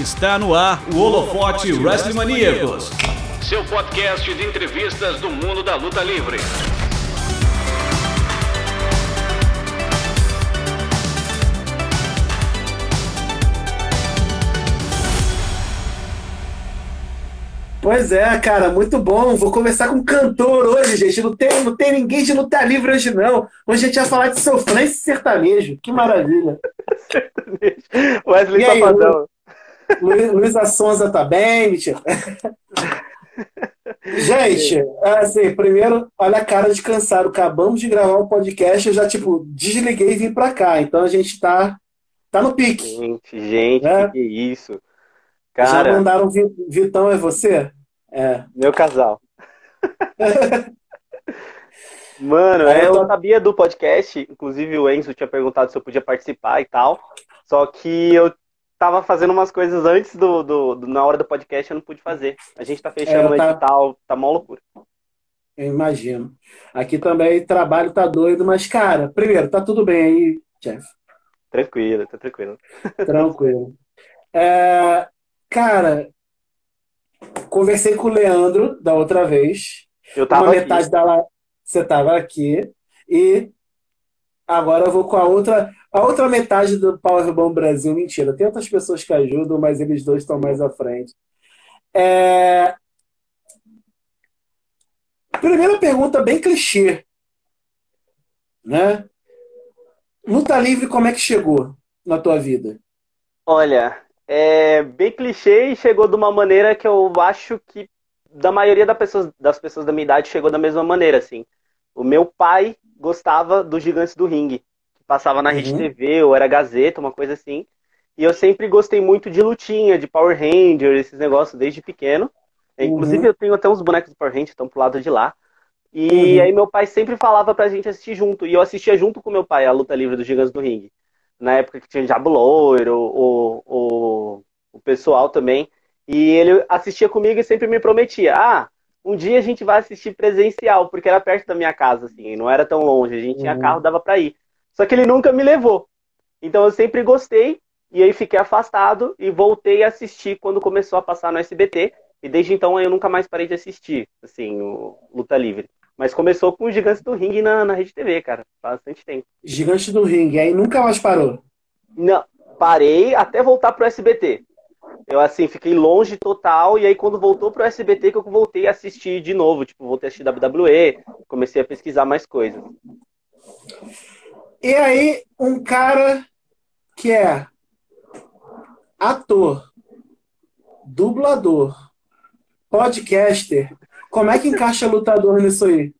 Está no ar o Holofote Wrestling Maníacos. Seu podcast de entrevistas do mundo da luta livre. Pois é, cara, muito bom. Vou conversar com um cantor hoje, gente. Não tem, não tem ninguém de luta livre hoje, não. Hoje a gente vai falar de sofrência e sertanejo. Que maravilha. sertanejo. Wesley Safadão. Luiz, Luísa Sonza tá bem, mentira. Gente, assim, primeiro, olha a cara de cansado. Acabamos de gravar um podcast, eu já, tipo, desliguei e vim pra cá. Então a gente tá, tá no pique. Gente, gente, né? que, que isso. Cara, Já mandaram Vitão é você? É. Meu casal. Mano, é, eu sabia do podcast, inclusive o Enzo tinha perguntado se eu podia participar e tal. Só que eu tava fazendo umas coisas antes do, do, do na hora do podcast, eu não pude fazer. A gente tá fechando é, tá... o edital, tá mó loucura. Eu imagino. Aqui também trabalho tá doido, mas, cara, primeiro, tá tudo bem aí, Jeff? Tranquilo, tá tranquilo. Tranquilo. É, Cara, conversei com o Leandro da outra vez. Eu tava Uma aqui. metade da você tava aqui. E agora eu vou com a outra, a outra metade do Powerbomb Brasil. Mentira, tem outras pessoas que ajudam, mas eles dois estão mais à frente. É... Primeira pergunta bem clichê, né? Luta livre, como é que chegou na tua vida? Olha, é bem clichê e chegou de uma maneira que eu acho que da maioria das pessoas, das pessoas da minha idade chegou da mesma maneira, assim. O meu pai gostava dos Gigantes do Ringue, passava na uhum. Rede TV ou era Gazeta, uma coisa assim. E eu sempre gostei muito de lutinha, de Power Ranger, esses negócios desde pequeno. Uhum. Inclusive eu tenho até uns bonecos do Power Ranger, estão pro lado de lá. E uhum. aí meu pai sempre falava pra gente assistir junto. E eu assistia junto com meu pai a luta livre dos Gigantes do Ringue na época que tinha Diabo Loiro, o, o, o pessoal também. E ele assistia comigo e sempre me prometia: ah, um dia a gente vai assistir presencial, porque era perto da minha casa, assim, não era tão longe, a gente uhum. tinha carro, dava para ir. Só que ele nunca me levou. Então eu sempre gostei, e aí fiquei afastado e voltei a assistir quando começou a passar no SBT. E desde então eu nunca mais parei de assistir, assim, o Luta Livre. Mas começou com o Gigantes do Ring na, na Rede TV, cara. Bastante tempo. Gigantes do Ring, aí nunca mais parou? Não, parei até voltar pro SBT. Eu, assim, fiquei longe total, e aí quando voltou pro SBT que eu voltei a assistir de novo. Tipo, voltei a assistir WWE, comecei a pesquisar mais coisas. E aí, um cara que é ator, dublador, podcaster, como é que encaixa lutador nisso aí?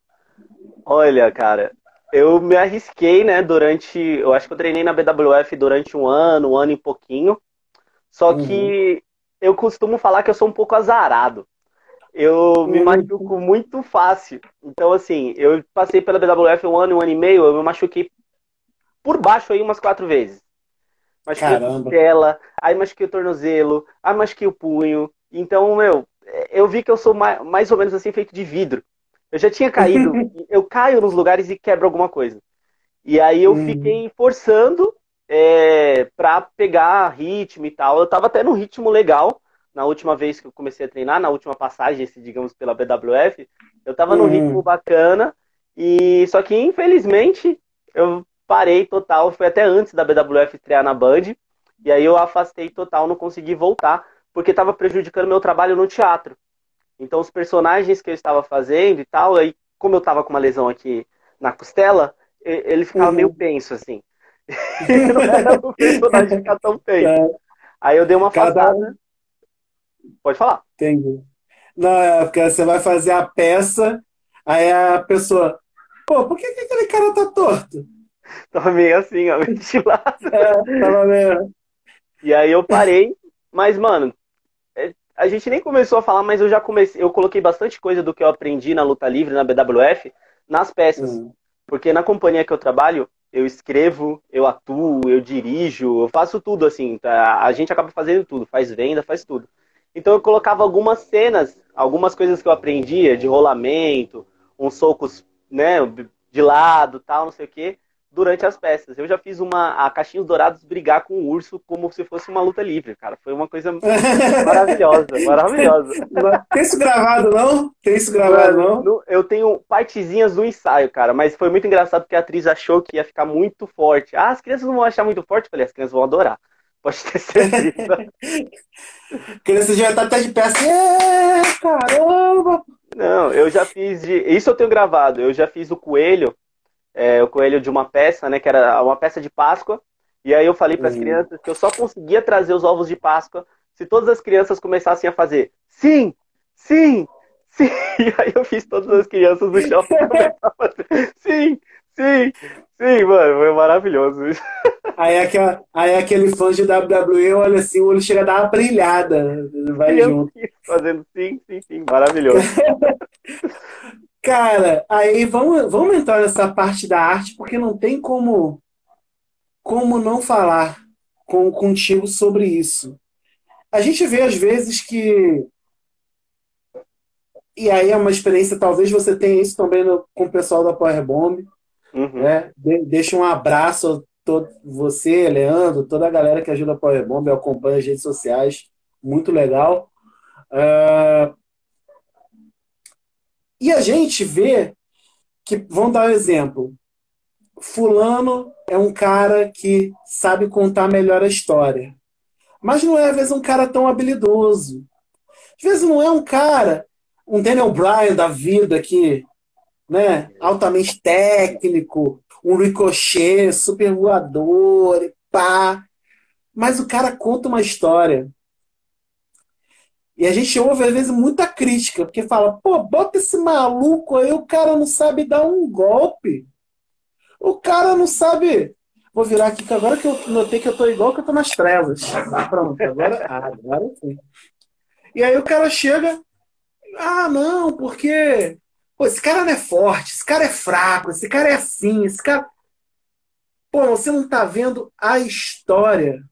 Olha, cara, eu me arrisquei, né, durante. Eu acho que eu treinei na BWF durante um ano, um ano e pouquinho. Só uhum. que eu costumo falar que eu sou um pouco azarado. Eu me uhum. machuco muito fácil. Então, assim, eu passei pela BWF um ano, um ano e meio, eu me machuquei por baixo aí umas quatro vezes. Machuquei a costela, aí machuquei o tornozelo, aí machuquei o punho. Então, meu, eu vi que eu sou mais, mais ou menos assim feito de vidro. Eu já tinha caído, eu caio nos lugares e quebro alguma coisa. E aí eu hum. fiquei forçando é, para pegar ritmo e tal. Eu tava até num ritmo legal na última vez que eu comecei a treinar, na última passagem, digamos, pela BWF. Eu tava num hum. ritmo bacana. E só que infelizmente eu parei total. Foi até antes da BWF estrear na Band. E aí eu afastei total, não consegui voltar porque estava prejudicando meu trabalho no teatro. Então, os personagens que eu estava fazendo e tal, aí, como eu estava com uma lesão aqui na costela, ele ficava uhum. meio penso, assim. não era o personagem ficar tão tenso. É. Aí eu dei uma afastada. Cada... Pode falar. Entendi. Não, é porque você vai fazer a peça, aí a pessoa, pô, por que, que aquele cara tá torto? Tava meio assim, ó, ventilado. É, tava meio. E aí eu parei, mas, mano, a gente nem começou a falar, mas eu já comecei, eu coloquei bastante coisa do que eu aprendi na luta livre, na BWF, nas peças. Uhum. Porque na companhia que eu trabalho, eu escrevo, eu atuo, eu dirijo, eu faço tudo assim. Tá? A gente acaba fazendo tudo, faz venda, faz tudo. Então eu colocava algumas cenas, algumas coisas que eu aprendia, de rolamento, uns socos, né, de lado, tal, não sei o quê, durante as peças. Eu já fiz uma a Caixinhos Dourados brigar com o urso como se fosse uma luta livre, cara. Foi uma coisa maravilhosa, maravilhosa. Tem isso gravado, não? Tem isso gravado, não? Eu tenho partezinhas do ensaio, cara, mas foi muito engraçado porque a atriz achou que ia ficar muito forte. Ah, as crianças não vão achar muito forte? Eu falei, as crianças vão adorar. Pode ter certeza. crianças já tá até de pé assim, é, caramba! Não, eu já fiz de. Isso eu tenho gravado. Eu já fiz o coelho é, o coelho de uma peça, né? Que era uma peça de Páscoa. E aí eu falei para as uhum. crianças que eu só conseguia trazer os ovos de Páscoa se todas as crianças começassem a fazer sim, sim, sim. E aí eu fiz todas as crianças do shopping a fazer sim, sim, sim, mano. Foi maravilhoso. Aí, aquela, aí aquele fã de WWE olha assim, o olho chega a dar uma brilhada. Vai junto. Fazendo sim, sim, sim. Maravilhoso. Cara, aí vamos, vamos entrar nessa parte da arte, porque não tem como, como não falar com, contigo sobre isso. A gente vê às vezes que. E aí é uma experiência, talvez você tenha isso também no, com o pessoal da Power Bomb. Uhum. Né? De, deixa um abraço a todo, você, Leandro, toda a galera que ajuda a Power Bomb, acompanha as redes sociais. Muito legal. Uh, e a gente vê que, vamos dar um exemplo, Fulano é um cara que sabe contar melhor a história. Mas não é, às vezes, um cara tão habilidoso. Às vezes não é um cara, um Daniel Bryan da vida que, né, altamente técnico, um ricochet, super voador, pá. Mas o cara conta uma história. E a gente ouve, às vezes, muita crítica, porque fala, pô, bota esse maluco aí, o cara não sabe dar um golpe. O cara não sabe. Vou virar aqui, que agora que eu notei que eu tô igual que eu tô nas trevas. Pronto, agora, ah, agora sim. E aí o cara chega, ah, não, porque pô, esse cara não é forte, esse cara é fraco, esse cara é assim, esse cara. Pô, você não tá vendo a história.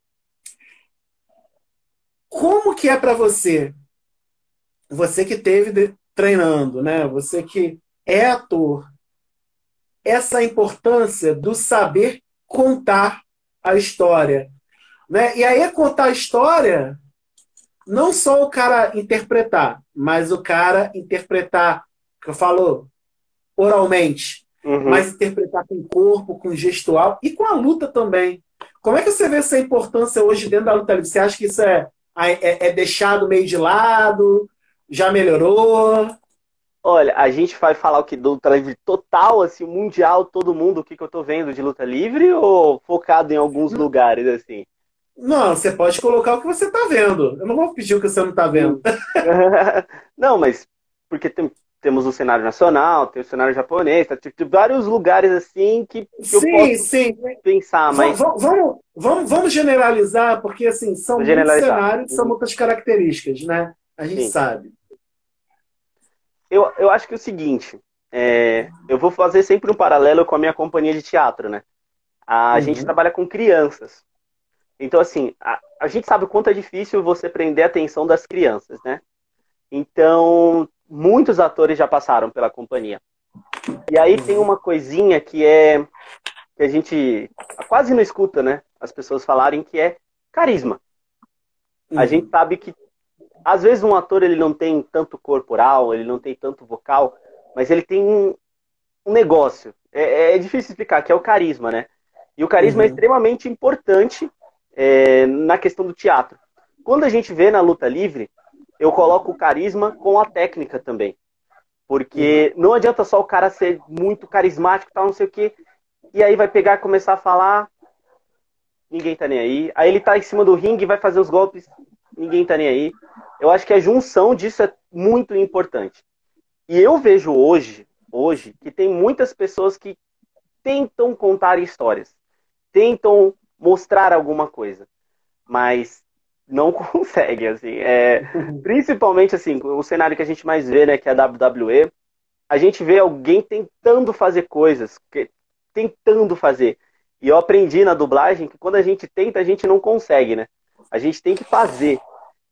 Como que é para você você que teve treinando, né? Você que é ator, essa importância do saber contar a história, né? E aí é contar a história não só o cara interpretar, mas o cara interpretar, que eu falo oralmente, uhum. mas interpretar com o corpo, com o gestual e com a luta também. Como é que você vê essa importância hoje dentro da luta livre? Você acha que isso é, é, é deixado meio de lado? Já melhorou? Olha, a gente vai falar o que do luta livre total, assim, mundial, todo mundo, o que, que eu tô vendo de luta livre ou focado em alguns lugares, assim? Não, você pode colocar o que você tá vendo. Eu não vou pedir o que você não tá vendo. não, mas porque tem, temos o cenário nacional, tem o cenário japonês, tá, tem vários lugares assim que, que sim, eu posso sim. pensar, mas... Vamos, vamos, vamos, vamos generalizar, porque assim, são muitos cenários, são muitas características, né? A gente sim. sabe eu, eu acho que é o seguinte, é, eu vou fazer sempre um paralelo com a minha companhia de teatro, né? A uhum. gente trabalha com crianças. Então, assim, a, a gente sabe o quanto é difícil você prender a atenção das crianças, né? Então, muitos atores já passaram pela companhia. E aí tem uma coisinha que é que a gente quase não escuta, né? As pessoas falarem que é carisma. Uhum. A gente sabe que às vezes um ator ele não tem tanto corporal, ele não tem tanto vocal, mas ele tem um, um negócio. É, é, difícil explicar, que é o carisma, né? E o carisma é uhum. é extremamente importante é, na questão do teatro. Quando a gente vê na luta livre, eu coloco o carisma com a técnica também. Porque uhum. não adianta só o cara ser muito carismático, tal, não sei o quê, e aí vai pegar e começar a falar, ninguém tá nem aí. Aí ele tá em cima do ringue e vai fazer os golpes, ninguém tá nem aí. Eu acho que a junção disso é muito importante. E eu vejo hoje, hoje, que tem muitas pessoas que tentam contar histórias, tentam mostrar alguma coisa, mas não conseguem, assim. É, principalmente, assim, o cenário que a gente mais vê, né, que é a WWE, a gente vê alguém tentando fazer coisas, tentando fazer. E eu aprendi na dublagem que quando a gente tenta, a gente não consegue, né? A gente tem que fazer.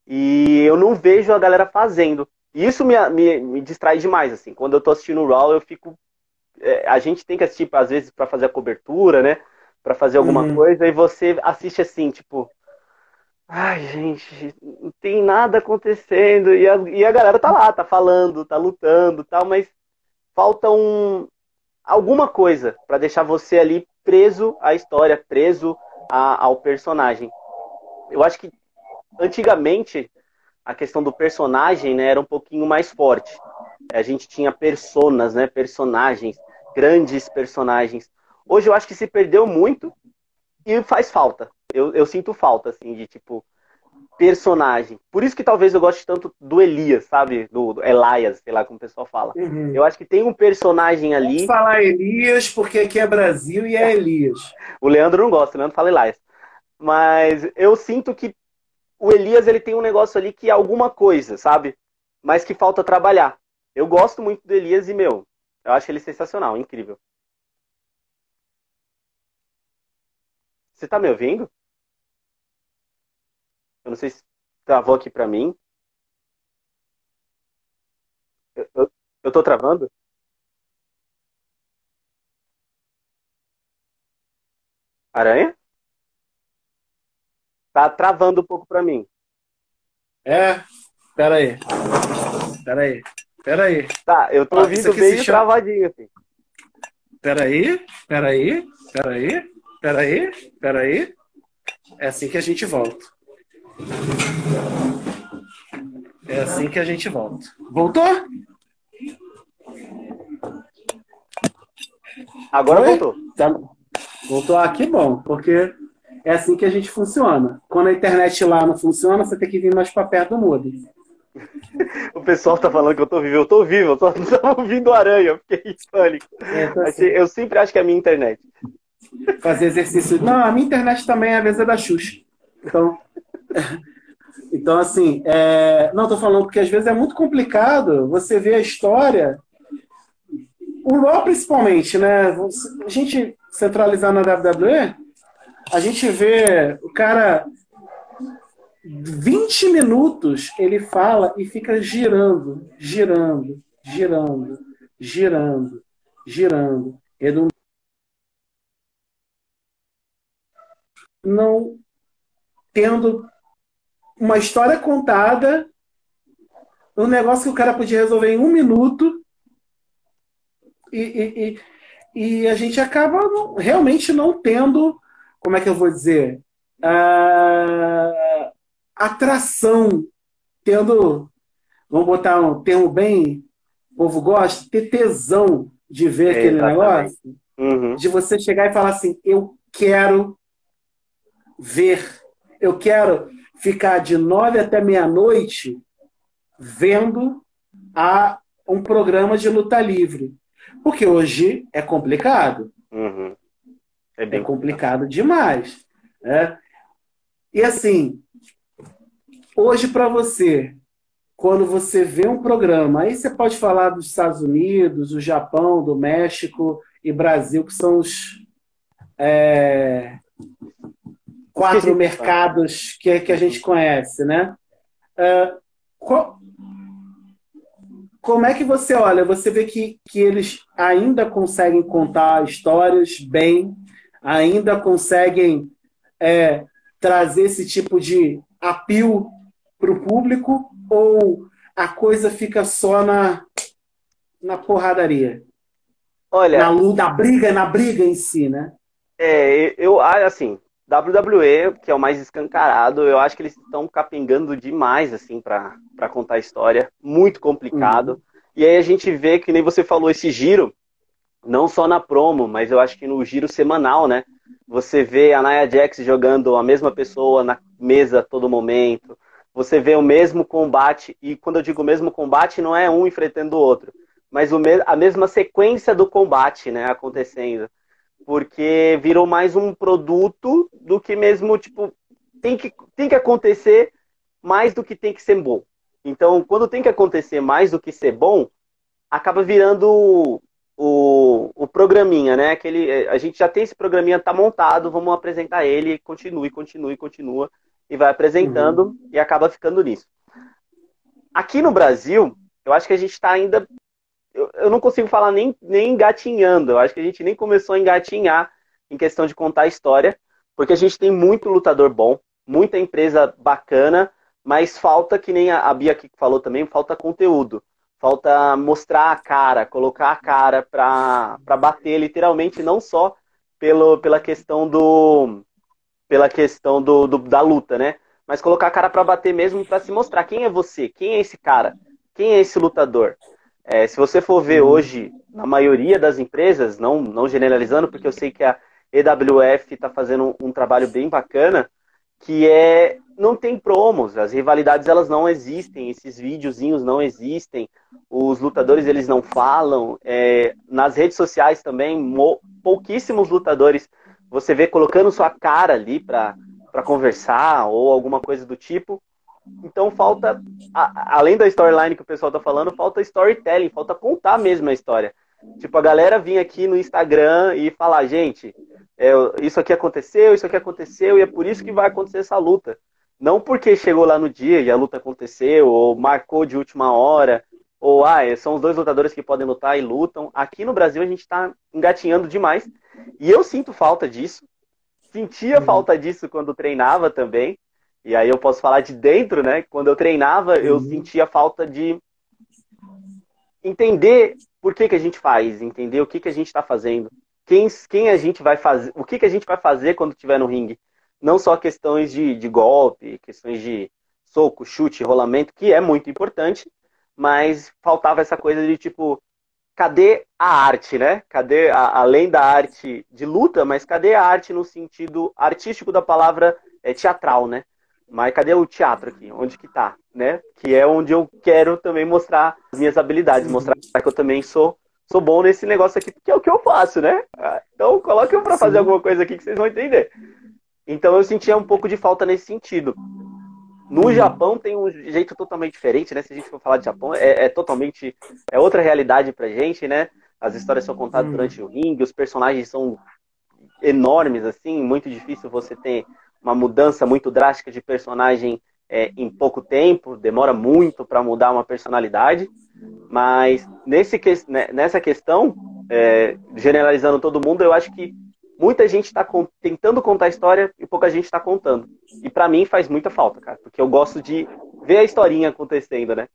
E eu não vejo a galera fazendo. E isso me, me, me distrai demais, assim. Quando eu tô assistindo o Raw, eu fico é, a gente tem que assistir, às vezes, para fazer a cobertura, né? Para fazer alguma uhum. coisa, e você assiste assim, tipo. Ai, gente, não tem nada acontecendo. E a, e a galera tá lá, tá falando, tá lutando tal, mas falta um, alguma coisa para deixar você ali preso à história, preso a, ao personagem. Eu acho que antigamente a questão do personagem né, era um pouquinho mais forte. A gente tinha personas, né, personagens, grandes personagens. Hoje eu acho que se perdeu muito e faz falta. Eu, eu sinto falta, assim, de tipo, personagem. Por isso que talvez eu goste tanto do Elias, sabe? Do, do Elias, sei lá como o pessoal fala. Uhum. Eu acho que tem um personagem ali. Vamos falar Elias porque aqui é Brasil e é Elias. o Leandro não gosta, o Leandro fala Elias. Mas eu sinto que o Elias ele tem um negócio ali que é alguma coisa, sabe? Mas que falta trabalhar. Eu gosto muito do Elias e, meu, eu acho ele sensacional, incrível. Você tá me ouvindo? Eu não sei se travou aqui para mim. Eu, eu, eu tô travando? Aranha? Tá travando um pouco para mim. É? Pera aí. Pera aí. Pera aí. Tá, eu tô ouvindo meio chama... travadinho assim. Pera aí. Pera aí. Pera aí. Pera aí. Pera aí. É assim que a gente volta. É assim que a gente volta. Voltou? Agora Foi? voltou. Tá. Voltou aqui, ah, bom, porque é assim que a gente funciona. Quando a internet lá não funciona, você tem que vir mais para perto do modem. o pessoal tá falando que eu tô vivo. Eu tô vivo, eu só não tava ouvindo aranha. Eu fiquei em pânico. É, assim. Eu sempre acho que é a minha internet. Fazer exercício. Não, a minha internet também é a vez é da Xuxa. Então. Então, assim, é... não estou falando porque às vezes é muito complicado você ver a história, o LoL principalmente, né? A gente centralizar na WWE, a gente vê o cara 20 minutos ele fala e fica girando, girando, girando, girando, girando. Ele não tendo uma história contada, um negócio que o cara podia resolver em um minuto, e, e, e, e a gente acaba não, realmente não tendo, como é que eu vou dizer, uh, atração, tendo, vamos botar um termo bem, o povo gosta, ter tesão de ver é, aquele exatamente. negócio, uhum. de você chegar e falar assim, eu quero ver, eu quero ficar de nove até meia-noite vendo a um programa de luta livre. Porque hoje é complicado. Uhum. É, bem é complicado, complicado demais. Né? E assim, hoje para você, quando você vê um programa, aí você pode falar dos Estados Unidos, do Japão, do México e Brasil, que são os é, quatro mercados que, que a gente conhece, né? Uh, qual, como é que você olha? Você vê que, que eles ainda conseguem contar histórias bem, ainda conseguem é, trazer esse tipo de apio para o público, ou a coisa fica só na, na porradaria? Olha, na luta, na briga, na briga em si, né? É, eu assim, WWE, que é o mais escancarado, eu acho que eles estão capengando demais, assim, para contar a história. Muito complicado. Uhum. E aí a gente vê que nem você falou esse giro, não só na promo, mas eu acho que no giro semanal, né? Você vê a Nia Jax jogando a mesma pessoa na mesa a todo momento. Você vê o mesmo combate, e quando eu digo mesmo combate, não é um enfrentando o outro, mas o me a mesma sequência do combate, né, acontecendo porque virou mais um produto do que mesmo, tipo, tem que, tem que acontecer mais do que tem que ser bom. Então, quando tem que acontecer mais do que ser bom, acaba virando o, o, programinha, né? Aquele, a gente já tem esse programinha, tá montado, vamos apresentar ele, continue, continue, continua, e vai apresentando uhum. e acaba ficando nisso. Aqui no Brasil, eu acho que a gente está ainda eu, eu não consigo falar nem, nem engatinhando. Eu acho que a gente nem começou a engatinhar em questão de contar a história, porque a gente tem muito lutador bom, muita empresa bacana, mas falta, que nem a Bia aqui falou também, falta conteúdo. Falta mostrar a cara, colocar a cara para bater literalmente, não só pelo, pela questão do pela questão do, do da luta, né? Mas colocar a cara para bater mesmo para se mostrar quem é você, quem é esse cara, quem é esse lutador. É, se você for ver uhum. hoje, na maioria das empresas, não, não generalizando, porque eu sei que a EWF está fazendo um, um, trabalho bem bacana, que é não tem promos, as rivalidades elas não existem, esses videozinhos não existem, os lutadores eles não falam, é, nas redes sociais também pouquíssimos lutadores você vê colocando sua cara ali para conversar ou alguma coisa do tipo. Então falta, a, além da storyline que o pessoal tá falando, falta storytelling, falta contar mesmo a história. Tipo, a galera vir aqui no Instagram e falar, gente, é, isso aqui aconteceu, isso aqui aconteceu, e é por isso que vai acontecer essa luta. Não porque chegou lá no dia e a luta aconteceu, ou marcou de última hora, ou ah, é, são os dois lutadores que podem lutar e lutam. Aqui no Brasil a gente está engatinhando demais. E eu sinto falta disso. Sentia uhum. falta disso quando treinava também. E aí eu posso falar de dentro, né? Quando eu treinava, uhum. eu sentia falta de entender por que, que a gente faz, entender o que, que a gente está fazendo, quem, quem a gente vai fazer, o que, que a gente vai fazer quando estiver no ringue. Não só questões de, de golpe, questões de soco, chute, rolamento, que é muito importante, mas faltava essa coisa de tipo, cadê a arte, né? Cadê, a, além da arte de luta, mas cadê a arte no sentido artístico da palavra é, teatral, né? Mas cadê o teatro aqui? Onde que tá, né? Que é onde eu quero também mostrar as minhas habilidades, mostrar que eu também sou sou bom nesse negócio aqui, que é o que eu faço, né? Então coloque eu para fazer alguma coisa aqui que vocês vão entender. Então eu sentia um pouco de falta nesse sentido. No uhum. Japão tem um jeito totalmente diferente, né? Se a gente for falar de Japão, é, é totalmente. É outra realidade pra gente, né? As histórias são contadas uhum. durante o ringue, os personagens são enormes, assim, muito difícil você ter uma mudança muito drástica de personagem é, em pouco tempo, demora muito para mudar uma personalidade, mas nesse, né, nessa questão, é, generalizando todo mundo, eu acho que muita gente está tentando contar a história e pouca gente está contando. E para mim faz muita falta, cara, porque eu gosto de ver a historinha acontecendo, né?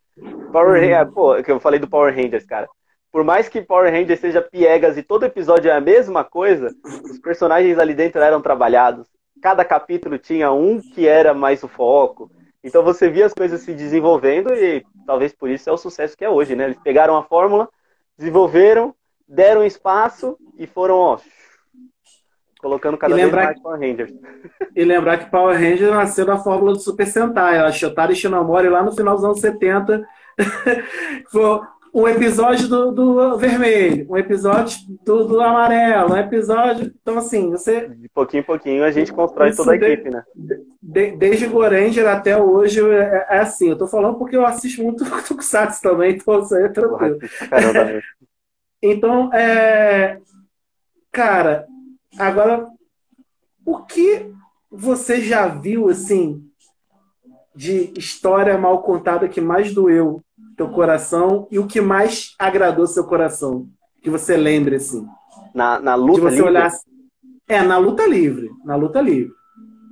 Power Rangers, uhum. pô, que eu falei do Power Rangers, cara. Por mais que Power Rangers seja piegas e todo episódio é a mesma coisa, os personagens ali dentro eram trabalhados. Cada capítulo tinha um que era mais o foco. Então você via as coisas se desenvolvendo e talvez por isso é o sucesso que é hoje, né? Eles pegaram a fórmula, desenvolveram, deram espaço e foram, ó, colocando cada vez mais Power Rangers. E lembrar que Power Rangers nasceu da fórmula do Super Sentai. A Shotari Shinomori lá no final dos anos 70 foi um episódio do, do, vermelho, um episódio do, do, amarelo, um episódio. Então, assim, você. De pouquinho em pouquinho a gente constrói toda a equipe, né? De, desde Goranger até hoje é, é, assim. Eu tô falando porque eu assisto muito Tokusatsu também, então isso aí é tranquilo. Caramba, então, é. Cara, Agora, o que você já viu, assim, de história mal contada que mais doeu teu coração e o que mais agradou seu coração? Que você lembre, assim. Na, na luta que você livre? Olhasse... É, na luta livre. Na luta livre.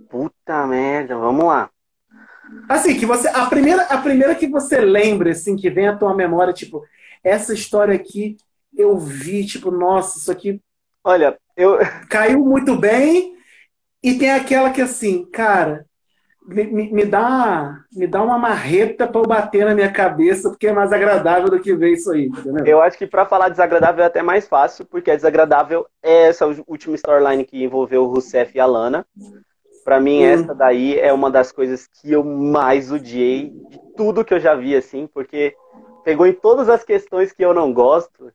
Puta merda, vamos lá. Assim, que você. A primeira, a primeira que você lembre, assim, que vem à tua memória, tipo, essa história aqui eu vi, tipo, nossa, isso aqui. Olha, eu... Caiu muito bem. E tem aquela que assim, cara, me, me, dá, me dá uma marreta para eu bater na minha cabeça, porque é mais agradável do que ver isso aí, entendeu? Eu acho que para falar desagradável é até mais fácil, porque a desagradável é essa última storyline que envolveu o Rousseff e a Lana. Para mim, hum. essa daí é uma das coisas que eu mais odiei de tudo que eu já vi, assim, porque pegou em todas as questões que eu não gosto.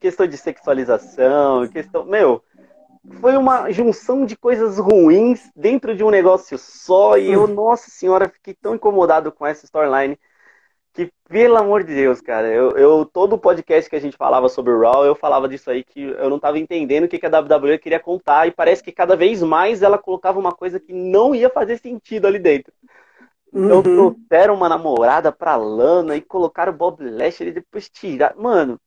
Questão de sexualização, questão. Meu, foi uma junção de coisas ruins dentro de um negócio só. E eu, nossa senhora, fiquei tão incomodado com essa storyline. Que, pelo amor de Deus, cara, eu, eu todo o podcast que a gente falava sobre o Raw, eu falava disso aí, que eu não tava entendendo o que, que a WWE queria contar, e parece que cada vez mais ela colocava uma coisa que não ia fazer sentido ali dentro. Então uhum. trouxeram uma namorada pra Lana e colocaram o Bob Lashley e depois tiraram. Mano,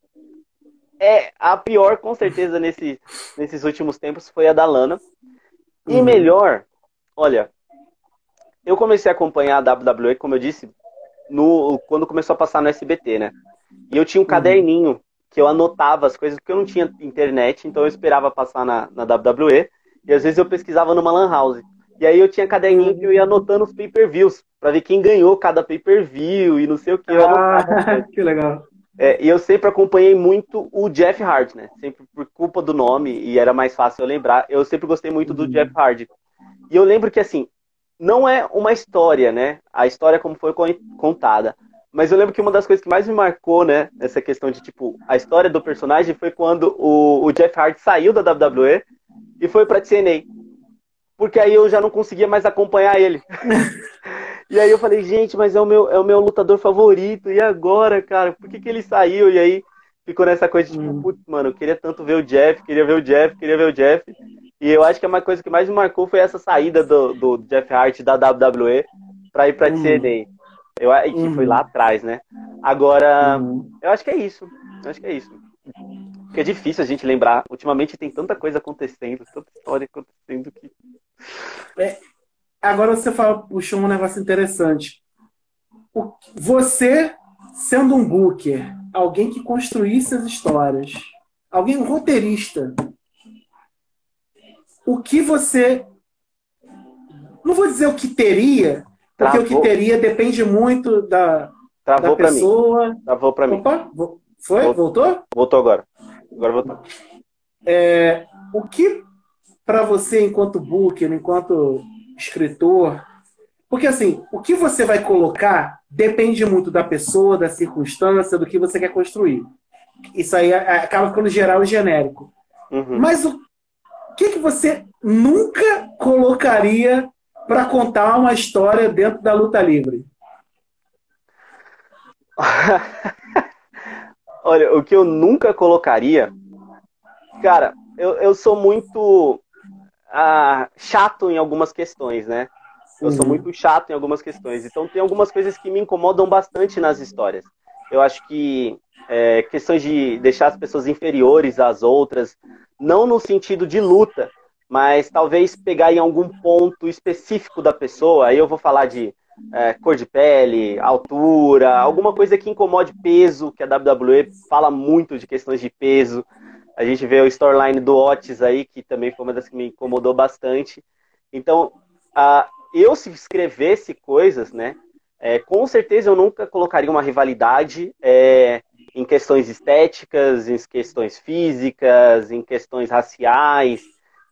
é a pior, com certeza, nesse, nesses últimos tempos foi a da Lana. E Uhum. melhor, olha, eu comecei a acompanhar a WWE, como eu disse, no, quando começou a passar no SBT, né? E eu tinha um Uhum. caderninho que eu anotava as coisas, porque eu não tinha internet, então eu esperava passar na, na WWE, e às vezes eu pesquisava numa Lan House. E aí eu tinha caderninho que eu ia anotando os pay-per-views, pra ver quem ganhou cada pay-per-view e não sei o que. Ah, que legal. É, e eu sempre acompanhei muito o Jeff Hardy, né? Sempre por culpa do nome, e era mais fácil eu lembrar. Eu sempre gostei muito do Uhum. Jeff Hardy. E eu lembro que, assim, não é uma história, né? A história como foi con- contada. Mas eu lembro que uma das coisas que mais me marcou, né? Nessa questão de, tipo, a história do personagem foi quando o, o Jeff Hardy saiu da WWE e foi pra TNA. Porque aí eu já não conseguia mais acompanhar ele. E aí eu falei, gente, mas é o meu, é o meu lutador favorito. E agora, cara? Por que, que ele saiu? E aí ficou nessa coisa de tipo, Hum. putz, mano, eu queria tanto ver o Jeff, queria ver o Jeff, queria ver o Jeff. E eu acho que uma coisa que mais me marcou foi essa saída do, do Jeff Hart da WWE pra ir pra Uhum. TNA. Eu, e que foi Uhum. lá atrás, né? Agora, Uhum. eu acho que é isso. Eu acho que é isso. Porque é difícil a gente lembrar. Ultimamente tem tanta coisa acontecendo, tanta história acontecendo que. Agora você fala, puxou um negócio interessante. O- você, sendo um booker, alguém que construísse as histórias, alguém, um roteirista, o que você. Não vou dizer o que teria, porque o que Travou. teria depende muito da, da Travou mim. pessoa. Travou pra mim. Opa, foi? Voltou. Voltou? Voltou agora. Agora voltou. O que para você, enquanto booker, enquanto escritor, porque assim, o que você vai colocar depende muito da pessoa, da circunstância, do que você quer construir. Isso aí a- acaba ficando geral e genérico. Uhum. Mas o que, que você nunca colocaria para contar uma história dentro da luta livre? Olha, o que eu nunca colocaria. Cara, eu, eu sou muito ah, chato em algumas questões, né? Eu sou muito chato em algumas questões. Então tem algumas coisas que me incomodam bastante nas histórias. Eu acho que é, questões de deixar as pessoas inferiores às outras, não no sentido de luta, mas talvez pegar em algum ponto específico da pessoa. Aí eu vou falar de é, cor de pele, altura, alguma coisa que incomode peso, que a WWE fala muito de questões de peso. A gente vê o storyline do Otis aí, que também foi uma das que me incomodou bastante. Então, ah, eu se escrevesse coisas, né, é, com certeza eu nunca colocaria uma rivalidade é, em questões estéticas, em questões físicas, em questões raciais,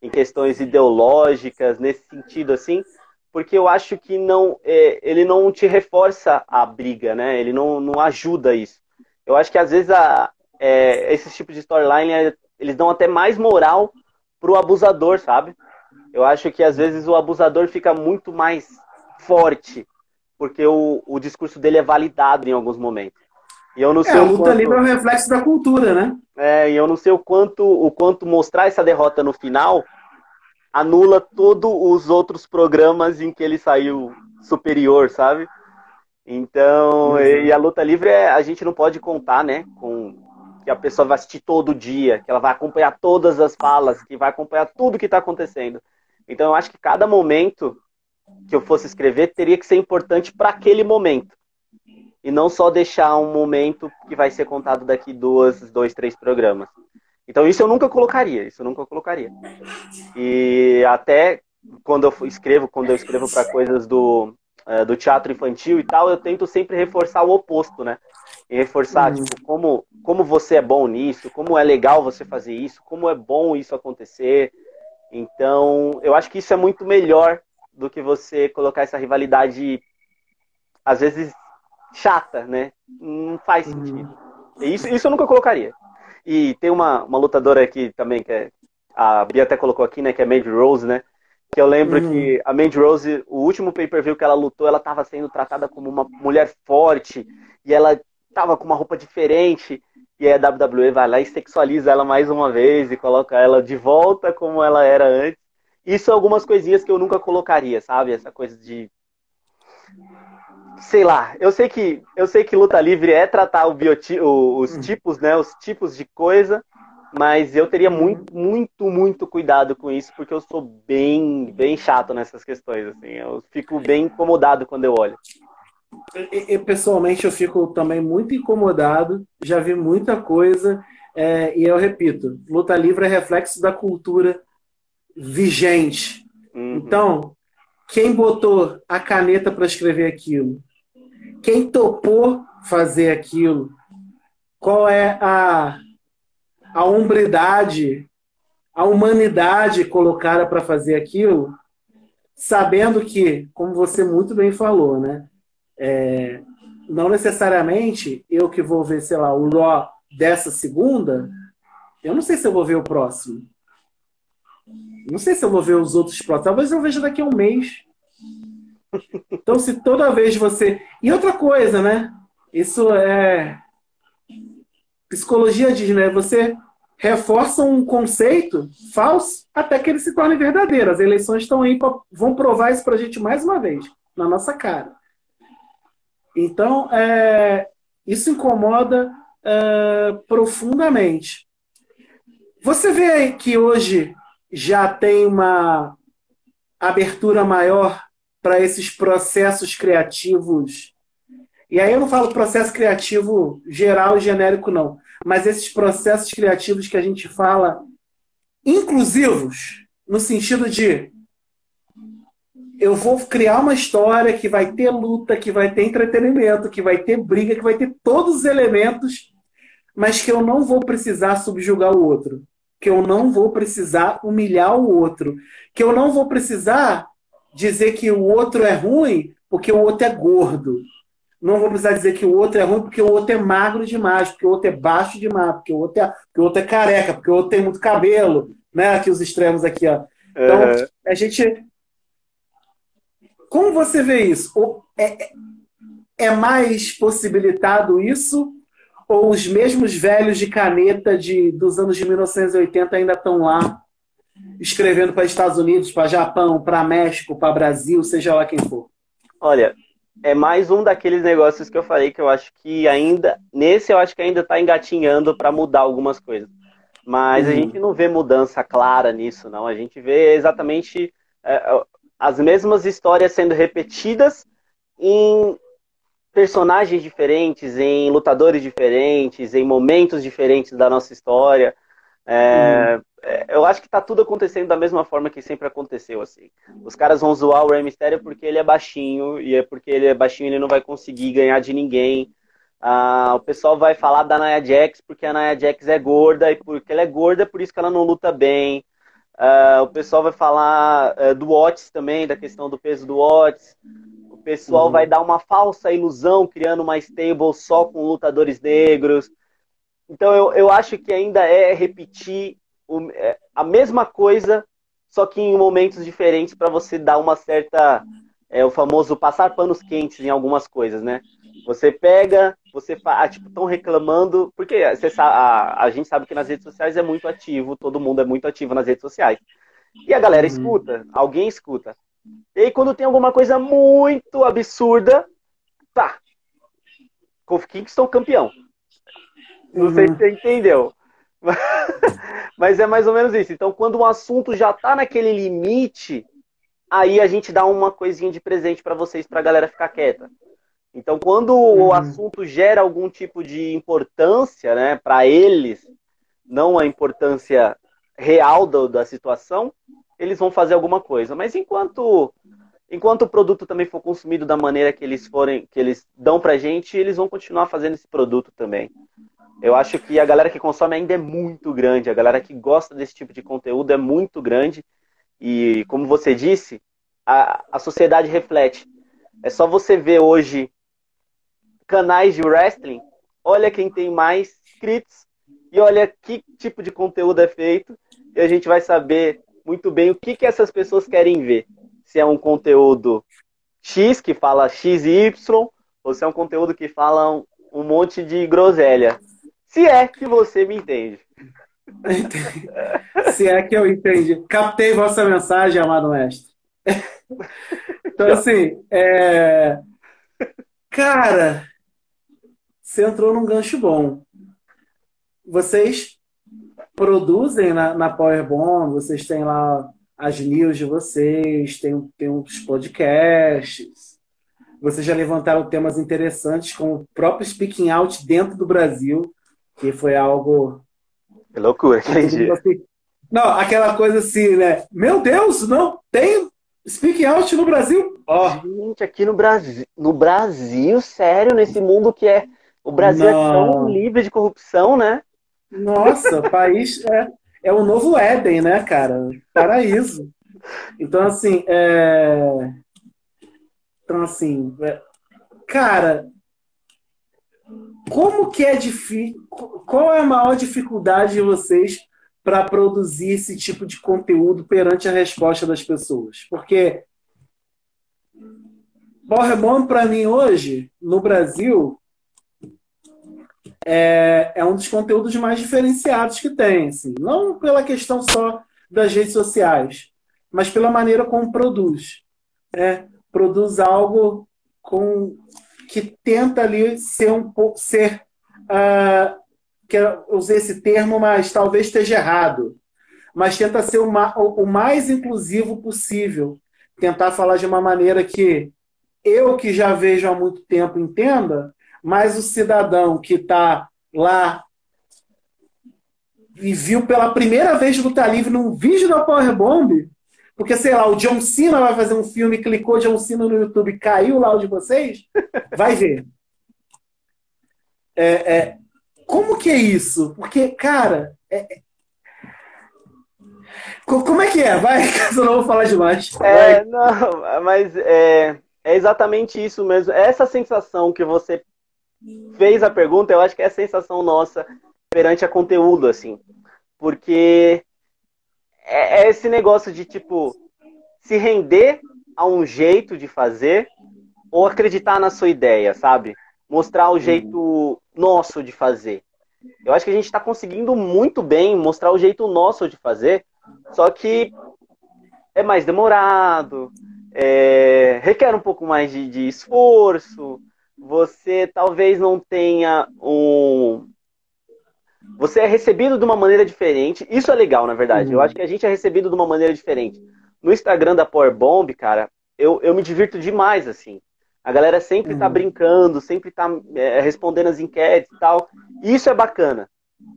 em questões ideológicas, nesse sentido assim, porque eu acho que não, é, ele não te reforça a briga, né? Ele não, não ajuda isso. Eu acho que às vezes a, é, esses tipos de storyline é, eles dão até mais moral pro abusador, sabe? Eu acho que às vezes o abusador fica muito mais forte, porque o, o discurso dele é validado em alguns momentos. E eu não sei É, a luta quanto- livre é um reflexo da cultura, né? é, e eu não sei o quanto, o quanto mostrar essa derrota no final anula todos os outros programas em que ele saiu superior, sabe? Então, Uhum. e a luta livre é, a gente não pode contar, né, com que a pessoa vai assistir todo dia, que ela vai acompanhar todas as falas, que vai acompanhar tudo que está acontecendo. Então, eu acho que cada momento que eu fosse escrever teria que ser importante para aquele momento. E não só deixar um momento que vai ser contado daqui duas, dois, três programas. Então isso eu nunca colocaria, isso eu nunca colocaria. E até quando eu escrevo, quando eu escrevo para coisas do, eh, do teatro infantil e tal, eu tento sempre reforçar o oposto, né? E reforçar, Uhum. tipo, como, como você é bom nisso, como é legal você fazer isso, como é bom isso acontecer. Então, eu acho que isso é muito melhor do que você colocar essa rivalidade, às vezes, chata, né? Não faz Uhum. sentido. Isso, isso eu nunca colocaria. E tem uma, uma lutadora aqui também, que é, a Bia até colocou aqui, né? Que é Mandy Rose, né? Que eu lembro Uhum. que a Mandy Rose, o último pay-per-view que ela lutou, ela estava sendo tratada como uma mulher forte e ela tava com uma roupa diferente. E aí a WWE vai lá e sexualiza ela mais uma vez e coloca ela de volta como ela era antes. Isso são algumas coisinhas que eu nunca colocaria, sabe? Essa coisa de sei lá, eu sei que eu sei que luta livre é tratar o bioti os tipos, né, os tipos de coisa, mas eu teria muito, muito, muito cuidado com isso, porque eu sou bem, bem chato nessas questões, assim. Eu fico bem incomodado quando eu olho. E, pessoalmente, eu fico também muito incomodado. Já vi muita coisa. É, e eu repito, luta livre é reflexo da cultura vigente. Uhum. Então, quem botou a caneta para escrever aquilo? Quem topou fazer aquilo? Qual é a a hombridade, a humanidade colocada para fazer aquilo, sabendo que, como você muito bem falou, né? É, não necessariamente eu que vou ver, sei lá, o Raw dessa segunda, eu não sei se eu vou ver o próximo. Não sei se eu vou ver os outros próximos. Talvez eu veja daqui a um mês. Então, se toda vez você. E outra coisa, né? Isso é. Psicologia diz, né? Você reforçam um conceito falso até que ele se torne verdadeiro. As eleições estão aí, pra, vão provar isso para a gente mais uma vez, na nossa cara. Então, é, isso incomoda é, profundamente. Você vê que hoje já tem uma abertura maior para esses processos criativos. E aí eu não falo processo criativo geral e genérico, não mas esses processos criativos que a gente fala, inclusivos, no sentido de eu vou criar uma história que vai ter luta, que vai ter entretenimento, que vai ter briga, que vai ter todos os elementos, mas que eu não vou precisar subjugar o outro, que eu não vou precisar humilhar o outro, que eu não vou precisar dizer que o outro é ruim porque o outro é gordo, não vou precisar dizer que o outro é ruim porque o outro é magro demais, porque o outro é baixo demais, porque o outro é, porque o outro é careca, porque o outro tem muito cabelo, né? Aqui os extremos aqui, ó. Então, uhum. a gente. Como você vê isso? É, é mais possibilitado isso? Ou os mesmos velhos de caneta de, dos anos de 1980 ainda estão lá escrevendo para Estados Unidos, para Japão, para México, para Brasil, seja lá quem for? Olha, é mais um daqueles negócios que eu falei que eu acho que ainda. Nesse eu acho que ainda está engatinhando para mudar algumas coisas. Mas uhum. a gente não vê mudança clara nisso, não. A gente vê exatamente é, as mesmas histórias sendo repetidas em personagens diferentes, em lutadores diferentes, em momentos diferentes da nossa história. É. É, eu acho que tá tudo acontecendo da mesma forma que sempre aconteceu, assim. Os caras vão zoar o Rey Mysterio porque ele é baixinho, e é porque ele é baixinho ele não vai conseguir ganhar de ninguém. Ah, o pessoal vai falar da Nia Jax porque a Nia Jax é gorda, e porque ela é gorda, é por isso que ela não luta bem. Ah, o pessoal vai falar uh, do Watts também, da questão do peso do Watts. O pessoal uhum. vai dar uma falsa ilusão criando uma stable só com lutadores negros. Então eu, eu acho que ainda é repetir o, é, a mesma coisa, só que em momentos diferentes para você dar uma certa. É o famoso passar panos quentes em algumas coisas, né? Você pega, você faz, ah, tipo, estão reclamando, porque você sabe, a, a gente sabe que nas redes sociais é muito ativo, todo mundo é muito ativo nas redes sociais. E a galera uhum. escuta, alguém escuta. E aí, quando tem alguma coisa muito absurda, tá. Kingston campeão. Não uhum. sei se você entendeu. Mas é mais ou menos isso. Então, quando um assunto já está naquele limite, aí a gente dá uma coisinha de presente para vocês, para a galera ficar quieta. Então, quando uhum. o assunto gera algum tipo de importância, né, para eles, não a importância real do, da situação, eles vão fazer alguma coisa. Mas enquanto enquanto o produto também for consumido da maneira que eles forem, que eles dão pra gente, eles vão continuar fazendo esse produto também. Eu acho que a galera que consome ainda é muito grande, a galera que gosta desse tipo de conteúdo é muito grande. E, como você disse, a, a sociedade reflete. É só você ver hoje canais de wrestling, olha quem tem mais inscritos e olha que tipo de conteúdo é feito e a gente vai saber muito bem o que, que essas pessoas querem ver. Se é um conteúdo X que fala X e Y ou se é um conteúdo que fala um, um monte de groselha. Se é que você me entende. Se é que eu entendi. Captei vossa mensagem, amado mestre. Então, assim, é... Cara, você entrou num gancho bom. Vocês produzem na, na Powerbomb, vocês têm lá as news de vocês, tem, tem uns podcasts. Vocês já levantaram temas interessantes, como o próprio Speaking Out dentro do Brasil, que foi algo. Que loucura, entendi. Não, aquela coisa assim, né? Meu Deus, não tem Speaking Out no Brasil? Oh. Gente, aqui no Brasil, no Brasil, sério, nesse mundo que é. O Brasil não. é tão livre de corrupção, né? Nossa, o país é, é o novo Éden, né, cara? Paraíso. Então, assim, é... Então, assim, é... cara, como que é difícil? Qual é a maior dificuldade de vocês para produzir esse tipo de conteúdo perante a resposta das pessoas? Porque Borremon, para mim, hoje, no Brasil, é, é, um dos conteúdos mais diferenciados que tem. Assim. Não pela questão só das redes sociais, mas pela maneira como produz. Né? Produz algo com que tenta ali ser um pouco ser uh, eu usei esse termo, mas talvez esteja errado. Mas tenta ser o, ma o mais inclusivo possível. Tentar falar de uma maneira que eu, que já vejo há muito tempo, entenda, mas o cidadão que está lá e viu pela primeira vez Luta Livre num vídeo da Powerbomb, porque, sei lá, o John Cena vai fazer um filme, clicou John Cena no YouTube, caiu lá o de vocês, vai ver. É, é, como que é isso? Porque, cara. É... é como é que é? Vai, eu não vou falar demais. É, não, mas é, é exatamente isso mesmo. Essa sensação que você fez a pergunta, eu acho que é a sensação nossa perante a conteúdo, assim. Porque é, é esse negócio de, tipo, se render a um jeito de fazer ou acreditar na sua ideia, sabe? Mostrar o jeito nosso de fazer. Eu acho que a gente está conseguindo muito bem mostrar o jeito nosso de fazer, só que é mais demorado, é, requer um pouco mais de, de, esforço, você talvez não tenha um. Você é recebido de uma maneira diferente. Isso é legal, na verdade. Uhum. Eu acho que a gente é recebido de uma maneira diferente. No Instagram da Power Bomb, cara, eu, eu me divirto demais, assim. A galera sempre tá uhum. tá brincando, sempre tá é, respondendo as enquetes e tal. E isso é bacana.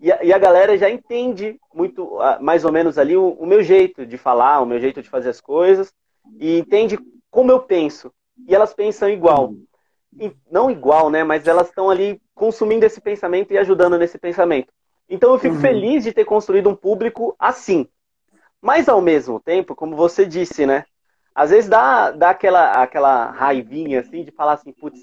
E a, e a galera já entende muito, mais ou menos ali, o, o, meu jeito de falar, o meu jeito de fazer as coisas. E entende como eu penso. E elas pensam igual. E, não igual, né? Mas elas estão ali consumindo esse pensamento e ajudando nesse pensamento. Então eu fico uhum. feliz de ter construído um público assim. Mas ao mesmo tempo, como você disse, né? Às vezes dá, dá aquela, aquela raivinha, assim, de falar assim, putz,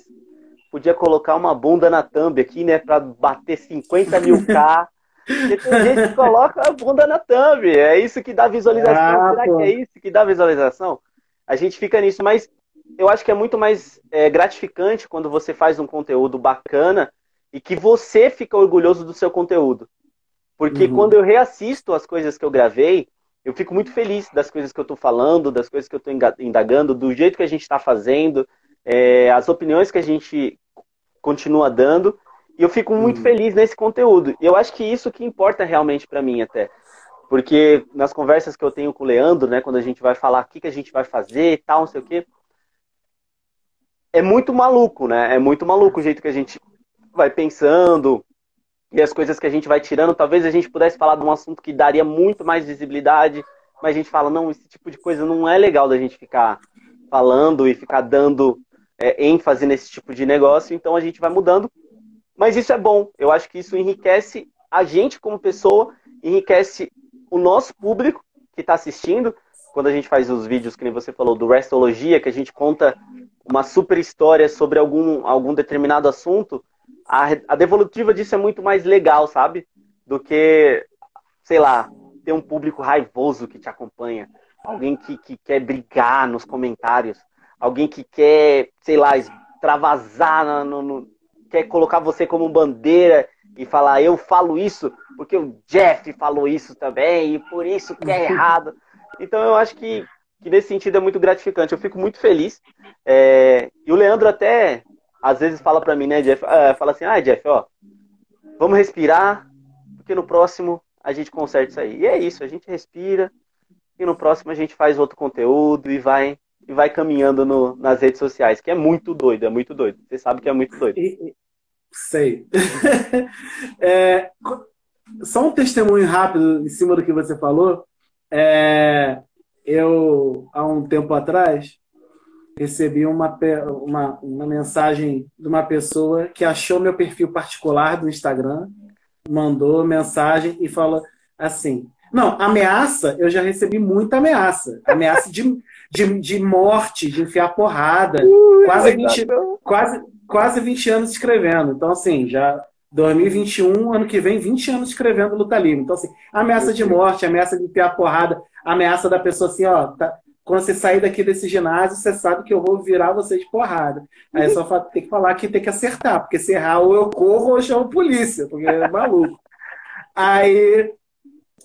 podia colocar uma bunda na thumb aqui, né, pra bater 50 mil K. Porque tem gente que coloca a bunda na thumb. É isso que dá visualização. Ah, Será pô. que é isso que dá visualização? A gente fica nisso, mas eu acho que é muito mais é, gratificante quando você faz um conteúdo bacana e que você fica orgulhoso do seu conteúdo. Porque uhum. quando eu reassisto as coisas que eu gravei, eu fico muito feliz das coisas que eu estou falando, das coisas que eu estou indagando, do jeito que a gente está fazendo, é, as opiniões que a gente continua dando. E eu fico muito uhum. feliz nesse conteúdo. E eu acho que isso que importa realmente para mim até. Porque nas conversas que eu tenho com o Leandro, né, quando a gente vai falar o que, que a gente vai fazer e tal, não sei o quê, é muito maluco, né? É muito maluco o jeito que a gente vai pensando, e as coisas que a gente vai tirando, talvez a gente pudesse falar de um assunto que daria muito mais visibilidade, mas a gente fala, não, esse tipo de coisa não é legal da gente ficar falando e ficar dando é, ênfase nesse tipo de negócio, então a gente vai mudando. Mas isso é bom, eu acho que isso enriquece a gente como pessoa, enriquece o nosso público que está assistindo. Quando a gente faz os vídeos, que nem você falou, do Restologia, que a gente conta uma super história sobre algum, algum determinado assunto, a, a devolutiva disso é muito mais legal, sabe? Do que, sei lá, ter um público raivoso que te acompanha. Alguém que, que quer brigar nos comentários. Alguém que quer, sei lá, extravasar, no, no, quer colocar você como bandeira e falar, eu falo isso porque o Jeff falou isso também e por isso que é errado. Então eu acho que, que nesse sentido é muito gratificante. Eu fico muito feliz. É... E o Leandro até às vezes fala pra mim, né, Jeff? Uh, fala assim, ah, Jeff, ó, vamos respirar, porque no próximo a gente conserta isso aí. E é isso, a gente respira, e no próximo a gente faz outro conteúdo e vai e vai caminhando no, nas redes sociais, que é muito doido, é muito doido. Você sabe que é muito doido. Sei. é, só um testemunho rápido em cima do que você falou. É, eu, há um tempo atrás, recebi uma, uma, uma mensagem de uma pessoa que achou meu perfil particular do Instagram, mandou mensagem e falou assim: Não, ameaça, eu já recebi muita ameaça. Ameaça de, de, de morte, de enfiar porrada. Ui, quase, 20, quase, quase 20 anos escrevendo. Então, assim, já 2021, ano que vem, 20 anos escrevendo luta livre. Então, assim, ameaça de morte, ameaça de enfiar porrada, ameaça da pessoa assim, ó, tá, quando você sair daqui desse ginásio, você sabe que eu vou virar você de porrada. Aí só tem que falar que tem que acertar, porque se errar, ou eu corro ou eu chamo polícia, porque é maluco. Aí,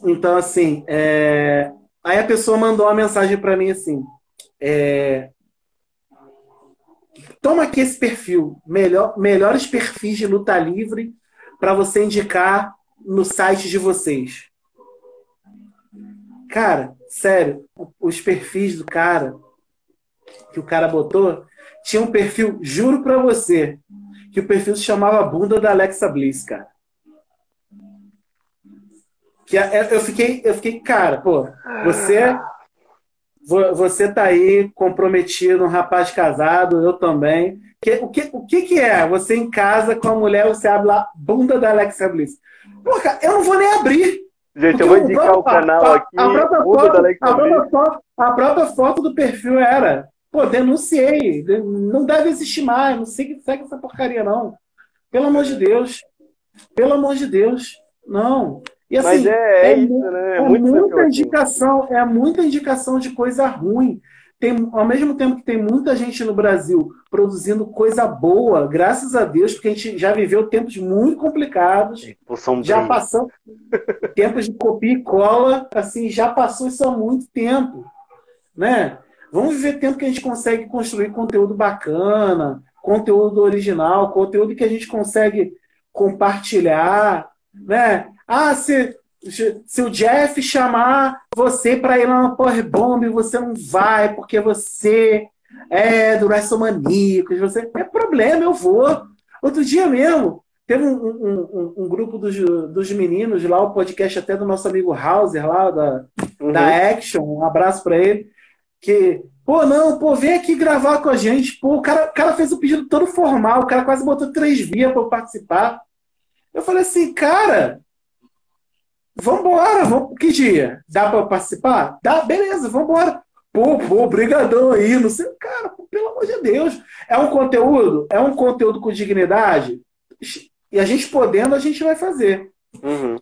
então, assim, é... aí a pessoa mandou uma mensagem para mim assim: é... toma aqui esse perfil, melhor, melhores perfis de luta livre para você indicar no site de vocês. Cara, sério, os perfis do cara que o cara botou tinha um perfil, juro pra você, que o perfil se chamava Bunda da Alexa Bliss, cara. Que eu fiquei, eu fiquei, cara, pô, você você tá aí comprometido, um rapaz casado, eu também. Que, o, que, o que que é? Você em casa com a mulher, você abre lá, bunda da Alexa Bliss. Pô, cara, eu não vou nem abrir. Gente, Porque eu vou indicar o, canal a, aqui. A própria, foto, a, própria foto, a própria foto do perfil era. Pô, denunciei. Não deve existir mais. Não sei que segue essa porcaria, não. Pelo amor de Deus. Pelo amor de Deus. Não. E assim, Mas é, é, é isso, né? É, é muita indicação, é muita indicação de coisa ruim tem, ao mesmo tempo que tem muita gente no Brasil produzindo coisa boa, graças a Deus, porque a gente já viveu tempos muito complicados. Já passou tempos de copia e cola, assim, já passou isso há muito tempo, né? Vamos viver tempo que a gente consegue construir conteúdo bacana, conteúdo original, conteúdo que a gente consegue compartilhar, né? Ah, se se o Jeff chamar você para ir lá no Power Bomb, você não vai, porque você é do WrestleManiacos, você é problema, eu vou. Outro dia mesmo, teve um, um, um, um, grupo dos, dos meninos lá, o podcast até do nosso amigo Hauser lá, da, uhum. da Action, um abraço para ele, que, pô, não, pô, vem aqui gravar com a gente. Pô, o cara, o cara fez o pedido todo formal, o cara quase botou três vias para participar. Eu falei assim, cara, Vambora, vamos. Que dia? Dá para participar? Dá, beleza, vambora. Pô, pô, brigadão aí, não sei. Cara, pelo amor de Deus. É um conteúdo? É um conteúdo com dignidade? E a gente podendo, a gente vai fazer. Uhum.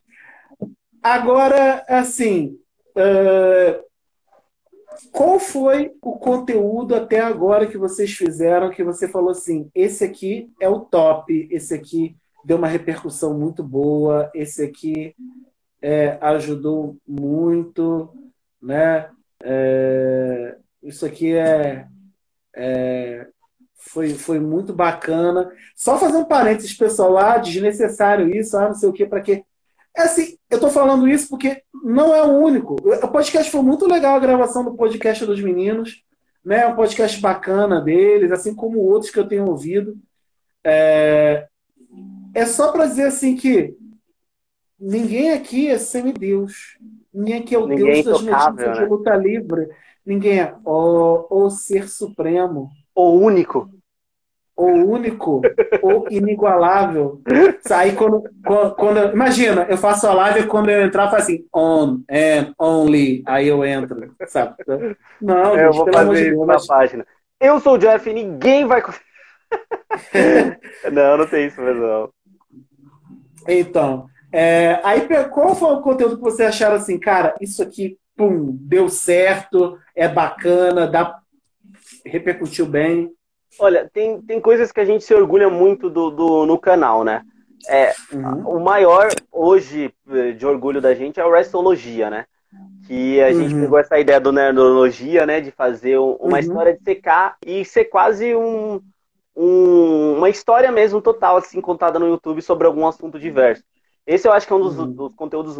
Agora, assim, uh, qual foi o conteúdo até agora que vocês fizeram que você falou assim, esse aqui é o top, esse aqui deu uma repercussão muito boa, esse aqui é, ajudou muito, né? É, isso aqui é, é, foi, foi muito bacana. Só fazer um parênteses, pessoal, ah, desnecessário isso, ah, não sei o que, para quê? É assim, eu estou falando isso porque não é o único. O podcast foi muito legal a gravação do podcast dos meninos, né? Um podcast bacana deles, assim como outros que eu tenho ouvido. É, é só para dizer assim que Ninguém aqui é semideus. Ninguém aqui é o Ninguém Deus é das notícias né? de luta livre. Ninguém é o, o ser supremo. O único. O único, o inigualável. Aí quando, quando, quando, imagina, eu faço a live e quando eu entrar, faz assim, on and only. Aí eu entro, sabe? Não, gente, eu vou fazer na página. Eu sou o Jeff e ninguém vai. não, não tem isso mesmo, não. Então, é, aí, qual foi o conteúdo que você acharam assim, cara, isso aqui, pum, deu certo, é bacana, dá, repercutiu bem? Olha, tem, tem coisas que a gente se orgulha muito do, do no canal, né? É, uhum. O maior hoje de orgulho da gente é o Restologia, né? Que a uhum. gente pegou essa ideia do Nerdologia, né? De fazer uma uhum. história de secar e ser quase um, um, uma história mesmo total, assim, contada no YouTube sobre algum assunto diverso. Esse eu acho que é um dos, uhum. dos conteúdos,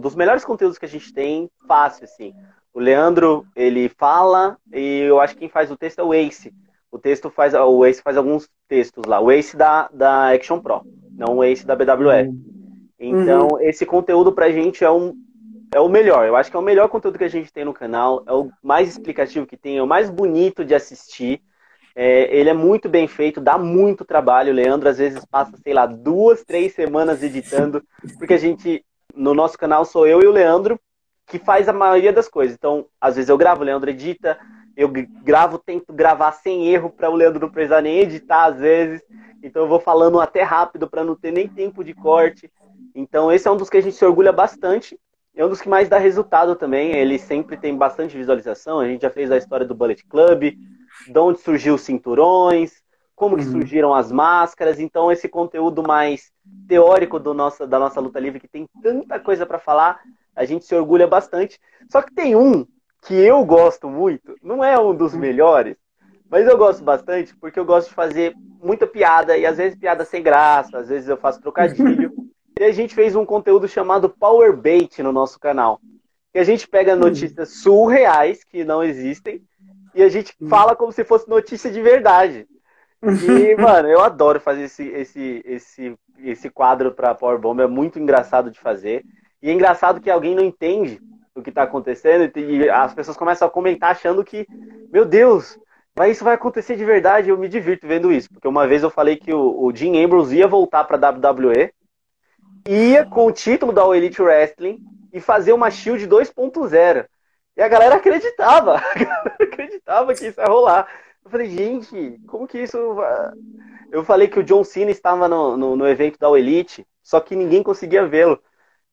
dos melhores conteúdos que a gente tem, fácil, assim. O Leandro, ele fala, e eu acho que quem faz o texto é o Ace. O texto faz, o Ace faz alguns textos lá. O Ace da, da Action Pro, não o Ace da BWF. Uhum. Então, uhum. esse conteúdo pra gente é um, é o melhor. Eu acho que é o melhor conteúdo que a gente tem no canal. É o mais explicativo que tem, é o mais bonito de assistir. É, ele é muito bem feito, dá muito trabalho. O Leandro às vezes passa, sei lá, duas, três semanas editando, porque a gente, no nosso canal, sou eu e o Leandro que faz a maioria das coisas. Então, às vezes eu gravo, o Leandro edita, eu gravo, tento gravar sem erro para o Leandro não precisar nem editar às vezes. Então eu vou falando até rápido para não ter nem tempo de corte. Então esse é um dos que a gente se orgulha bastante é um dos que mais dá resultado também. Ele sempre tem bastante visualização. A gente já fez a história do Bullet Club, de onde surgiu os cinturões, como que uhum. surgiram as máscaras. Então, esse conteúdo mais teórico do nossa, da nossa luta livre, que tem tanta coisa para falar, a gente se orgulha bastante. Só que tem um que eu gosto muito, não é um dos melhores, mas eu gosto bastante porque eu gosto de fazer muita piada, e às vezes piada sem graça, às vezes eu faço trocadilho. E a gente fez um conteúdo chamado Power Bait no nosso canal. Que a gente pega hum. notícias surreais que não existem e a gente hum. fala como se fosse notícia de verdade. E, mano, eu adoro fazer esse, esse, esse, esse quadro pra Power Bomb, é muito engraçado de fazer. E é engraçado que alguém não entende o que está acontecendo e as pessoas começam a comentar achando que, meu Deus, mas isso vai acontecer de verdade. Eu me divirto vendo isso, porque uma vez eu falei que o, o Jim Ambrose ia voltar para WWE ia com o título da Elite Wrestling e fazer uma Shield 2.0. E a galera acreditava, a galera acreditava que isso ia rolar. Eu falei, gente, como que isso. Eu falei que o John Cena estava no, no, no evento da Elite, só que ninguém conseguia vê-lo.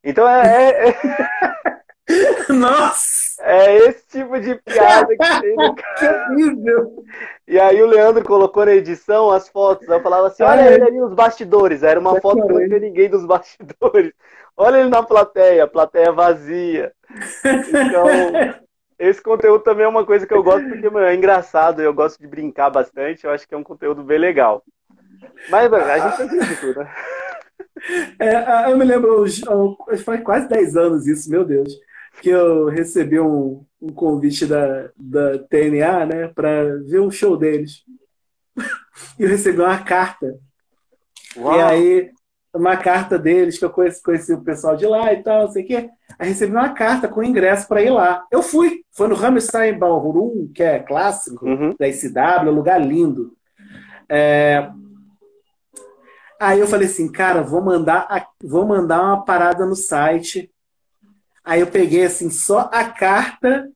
Então é. é... é Nossa! É esse tipo de piada que tem no canal. E aí o Leandro colocou na edição as fotos. Eu falava assim: olha ele ali nos bastidores. Era uma foto que não tinha ninguém dos bastidores. Olha ele na plateia, plateia vazia. Então, esse conteúdo também é uma coisa que eu gosto porque meu, é engraçado. Eu gosto de brincar bastante. Eu acho que é um conteúdo bem legal. Mas, a gente faz isso tudo, né? É, eu me lembro, faz quase 10 anos isso, meu Deus que eu recebi um, um convite da, da TNA, né, para ver um show deles. e eu recebi uma carta. Uau. E aí, uma carta deles, que eu conheci, conheci o pessoal de lá e tal, não sei o quê. Aí recebi uma carta com ingresso para ir lá. Eu fui. Foi no Hammerstein Ballroom, que é clássico uhum. da ICW, um lugar lindo. É... Aí eu falei assim, cara, vou mandar, vou mandar uma parada no site Aí eu peguei assim só a carta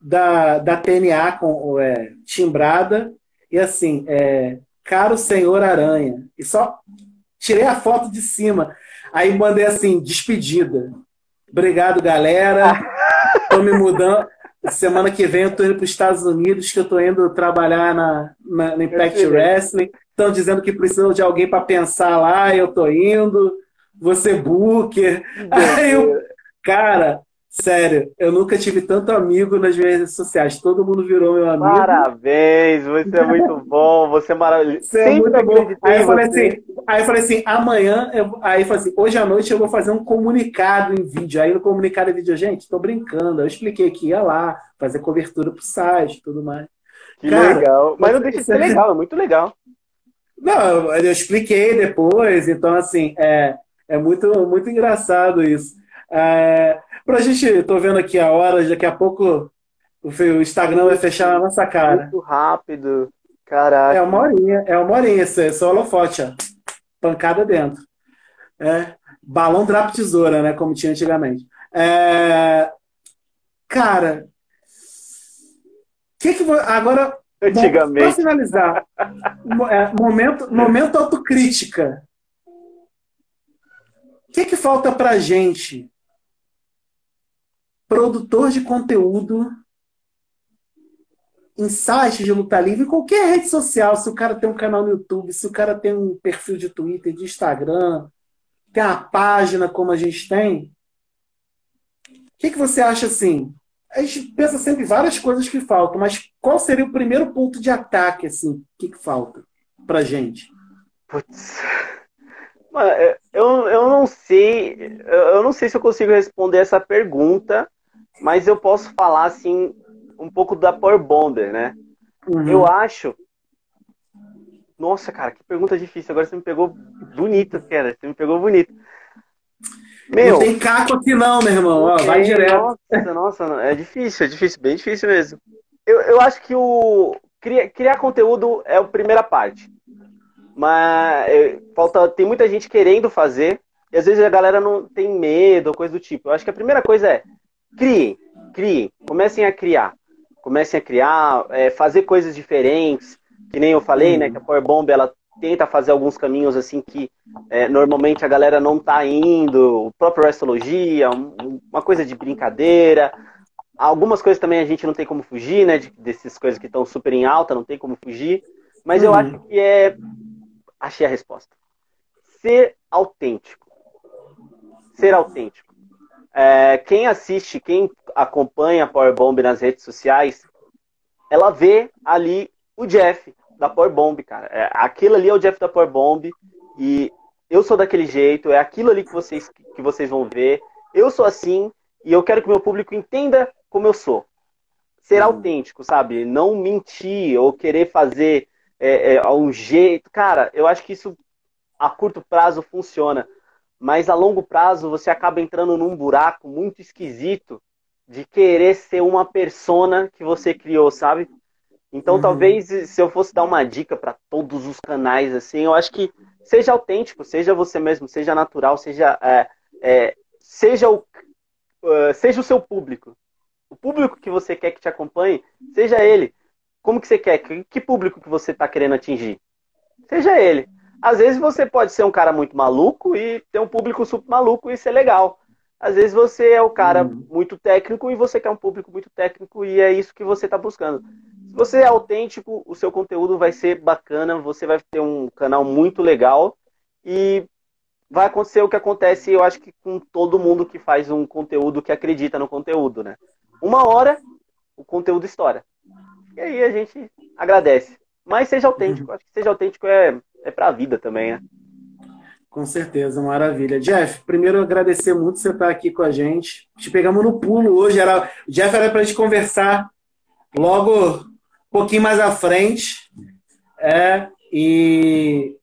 da, da TNA com, é, timbrada e assim, é, caro senhor Aranha. E só tirei a foto de cima. Aí mandei assim, despedida. Obrigado, galera. Tô me mudando. Semana que vem eu tô indo para os Estados Unidos, que eu tô indo trabalhar na, na, no Impact Wrestling. Estão dizendo que precisam de alguém para pensar lá, eu tô indo. Você booker. Aí eu, Cara, sério, eu nunca tive tanto amigo nas minhas redes sociais. Todo mundo virou meu amigo. Parabéns, você é muito bom, você é maravilhoso. Você é muito bom. Aí eu falei assim, aí eu falei assim, amanhã, eu, aí eu falei assim, hoje à noite eu vou fazer um comunicado em vídeo. Aí no comunicado em vídeo, gente, tô brincando. Eu expliquei que ia lá, fazer cobertura pro site e tudo mais. Que Cara, legal. Mas não deixa de ser legal, é muito legal. Não, eu expliquei depois, então assim, é, é muito, muito engraçado isso. É, pra gente, tô vendo aqui a hora, daqui a pouco o Instagram vai fechar na nossa cara. Muito rápido. Caraca. É uma horinha, é uma horinha, isso é só holofote, ó. Pancada dentro. É, balão drap tesoura, né? Como tinha antigamente. É, cara, que que agora antigamente para finalizar é, momento momento autocrítica o que que falta para gente produtor de conteúdo em de luta livre, em qualquer rede social, se o cara tem um canal no YouTube, se o cara tem um perfil de Twitter, de Instagram, tem uma página como a gente tem, o que, que você acha assim? A gente pensa sempre várias coisas que faltam, mas qual seria o primeiro ponto de ataque, assim? O que, que falta? pra gente? Putz. Eu, eu não sei. Eu não sei se eu consigo responder essa pergunta, mas eu posso falar assim um pouco da Power Bomber, né? Uhum. Eu acho. Nossa, cara, que pergunta difícil. Agora você me pegou bonito, cara. Você me pegou bonito. Meu, não tem caco aqui não, meu irmão. Ó, vai direto. Nossa, nossa, é difícil, é difícil, bem difícil mesmo. Eu, eu acho que o criar, criar conteúdo é a primeira parte. Mas é, falta, tem muita gente querendo fazer, e às vezes a galera não tem medo, coisa do tipo. Eu acho que a primeira coisa é criem, criem, comecem a criar. Comecem a criar, é, fazer coisas diferentes, que nem eu falei, né? Que a Power Bomb ela tenta fazer alguns caminhos assim que é, normalmente a galera não tá indo, o próprio Restologia, um, uma coisa de brincadeira. Algumas coisas também a gente não tem como fugir, né? De, dessas coisas que estão super em alta, não tem como fugir. Mas uhum. eu acho que é. Achei a resposta. Ser autêntico. Ser autêntico. É, quem assiste, quem acompanha a Power Bomb nas redes sociais, ela vê ali o Jeff, da Power Bomb, cara. É, aquilo ali é o Jeff da Power Bomb e eu sou daquele jeito, é aquilo ali que vocês, que vocês vão ver. Eu sou assim e eu quero que o meu público entenda como eu sou. Ser uhum. autêntico, sabe? Não mentir ou querer fazer é, é, um jeito. Cara, eu acho que isso a curto prazo funciona. Mas a longo prazo você acaba entrando num buraco muito esquisito de querer ser uma persona que você criou, sabe? Então, uhum. talvez se eu fosse dar uma dica para todos os canais, assim, eu acho que seja autêntico, seja você mesmo, seja natural, seja é, é, seja o uh, seja o seu público. O público que você quer que te acompanhe, seja ele. Como que você quer? Que, que público que você está querendo atingir? Seja ele. Às vezes você pode ser um cara muito maluco e ter um público super maluco e ser legal. Às vezes você é o cara uhum. muito técnico e você quer um público muito técnico e é isso que você está buscando. Se você é autêntico, o seu conteúdo vai ser bacana, você vai ter um canal muito legal e vai acontecer o que acontece, eu acho que com todo mundo que faz um conteúdo que acredita no conteúdo, né? Uma hora o conteúdo estoura. E aí a gente agradece. Mas seja autêntico, acho que seja autêntico é, é pra vida também, né? Com certeza, maravilha. Jeff, primeiro agradecer muito você estar aqui com a gente. Te pegamos no pulo hoje. Era... Jeff era para a gente conversar logo um pouquinho mais à frente. É, e,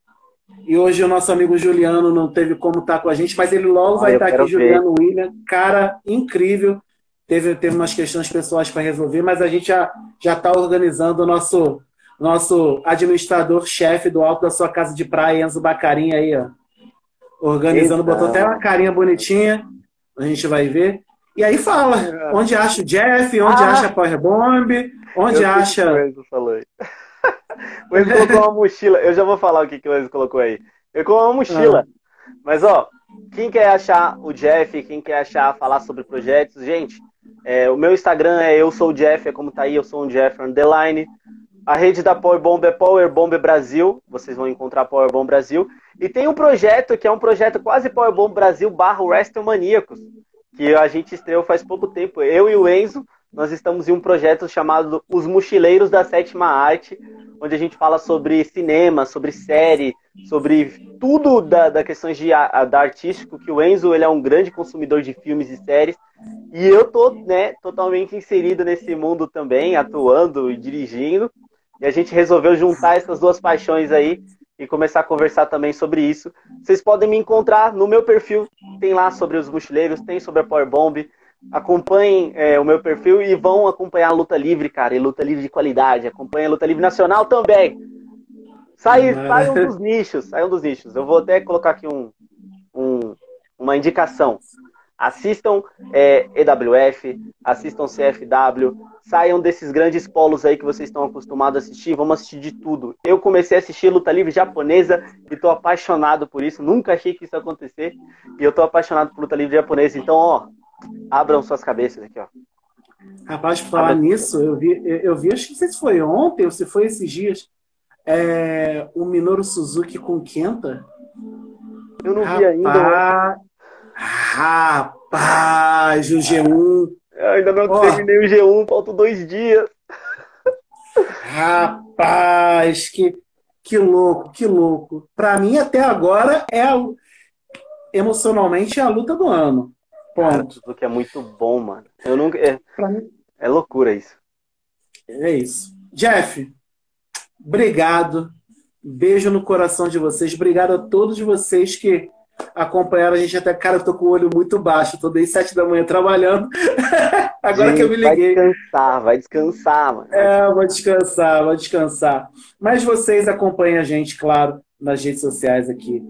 e hoje o nosso amigo Juliano não teve como estar com a gente, mas ele logo ah, vai estar aqui, ver. Juliano William. Cara incrível. Teve, teve umas questões pessoais para resolver, mas a gente já está organizando o nosso, nosso administrador-chefe do alto da sua casa de praia, Enzo Bacarim, aí, ó organizando, Eita. botou até uma carinha bonitinha, a gente vai ver. E aí fala, onde acha o Jeff, onde ah. acha a Power Bomb, onde eu acha... O falou aí. o Enzo colocou uma mochila, eu já vou falar o que, que o Enzo colocou aí. Ele colocou uma mochila, ah. mas ó, quem quer achar o Jeff, quem quer achar, falar sobre projetos, gente, é, o meu Instagram é eu sou o Jeff, é como tá aí, eu sou um Jeff Underline. A rede da Power Bomb é Power Bomb Brasil. Vocês vão encontrar Power Bomb Brasil. E tem um projeto que é um projeto quase Power Bomb Brasil barra Maníacos, que a gente estreou faz pouco tempo. Eu e o Enzo, nós estamos em um projeto chamado Os Mochileiros da Sétima Arte, onde a gente fala sobre cinema, sobre série, sobre tudo da, da questões de da artístico, que o Enzo ele é um grande consumidor de filmes e séries. E eu tô né, totalmente inserido nesse mundo também, atuando e dirigindo. E a gente resolveu juntar essas duas paixões aí e começar a conversar também sobre isso. Vocês podem me encontrar no meu perfil, tem lá sobre os mochileiros, tem sobre a Power Bomb. Acompanhem é, o meu perfil e vão acompanhar a luta livre, cara, e luta livre de qualidade. Acompanhem a luta livre nacional também. Sai, sai um dos nichos, sai um dos nichos. Eu vou até colocar aqui um, um uma indicação. Assistam é, EWF, assistam CFW, saiam desses grandes polos aí que vocês estão acostumados a assistir, vamos assistir de tudo. Eu comecei a assistir luta livre japonesa e estou apaixonado por isso, nunca achei que isso ia acontecer, e eu estou apaixonado por luta livre japonesa, então, ó, abram suas cabeças aqui, ó. Rapaz, por falar nisso, eu vi, eu vi, acho que não sei se foi ontem ou se foi esses dias, é, o Minoru Suzuki com Kenta. Eu não Rapaz, vi ainda. Rapaz, o G1. Eu ainda não oh. terminei o G1, faltam dois dias. Rapaz, que Que louco, que louco. Para mim, até agora, é a, emocionalmente é a luta do ano. Ponto. Cara, que é muito bom, mano. Eu nunca. É, é loucura isso. É isso. Jeff, obrigado. Beijo no coração de vocês. Obrigado a todos vocês que acompanharam a gente até. Cara, eu tô com o olho muito baixo. Tô desde sete da manhã trabalhando. Agora gente, que eu me liguei. Vai descansar, vai descansar, mano. É, vou descansar, vou descansar. Mas vocês acompanhem a gente, claro, nas redes sociais aqui.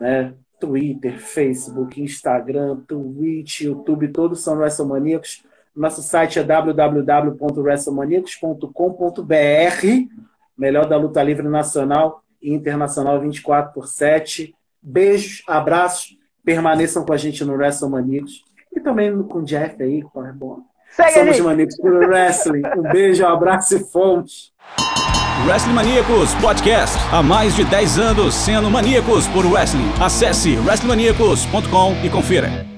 Né? Twitter, Facebook, Instagram, Twitch, YouTube, todos são WrestleManiacos. Nosso site é www.wrestlemaniacos.com.br, melhor da luta livre nacional e internacional 24 por 7. Beijos, abraços, permaneçam com a gente no WrestleManiacos e também com o Jeff aí, com é bom. Segue Somos maníacos pelo wrestling. Um beijo, um abraço e fomos. Wrestling Maníacos Podcast. Há mais de 10 anos sendo maníacos por wrestling. Acesse wrestlingmaníacos.com e confira.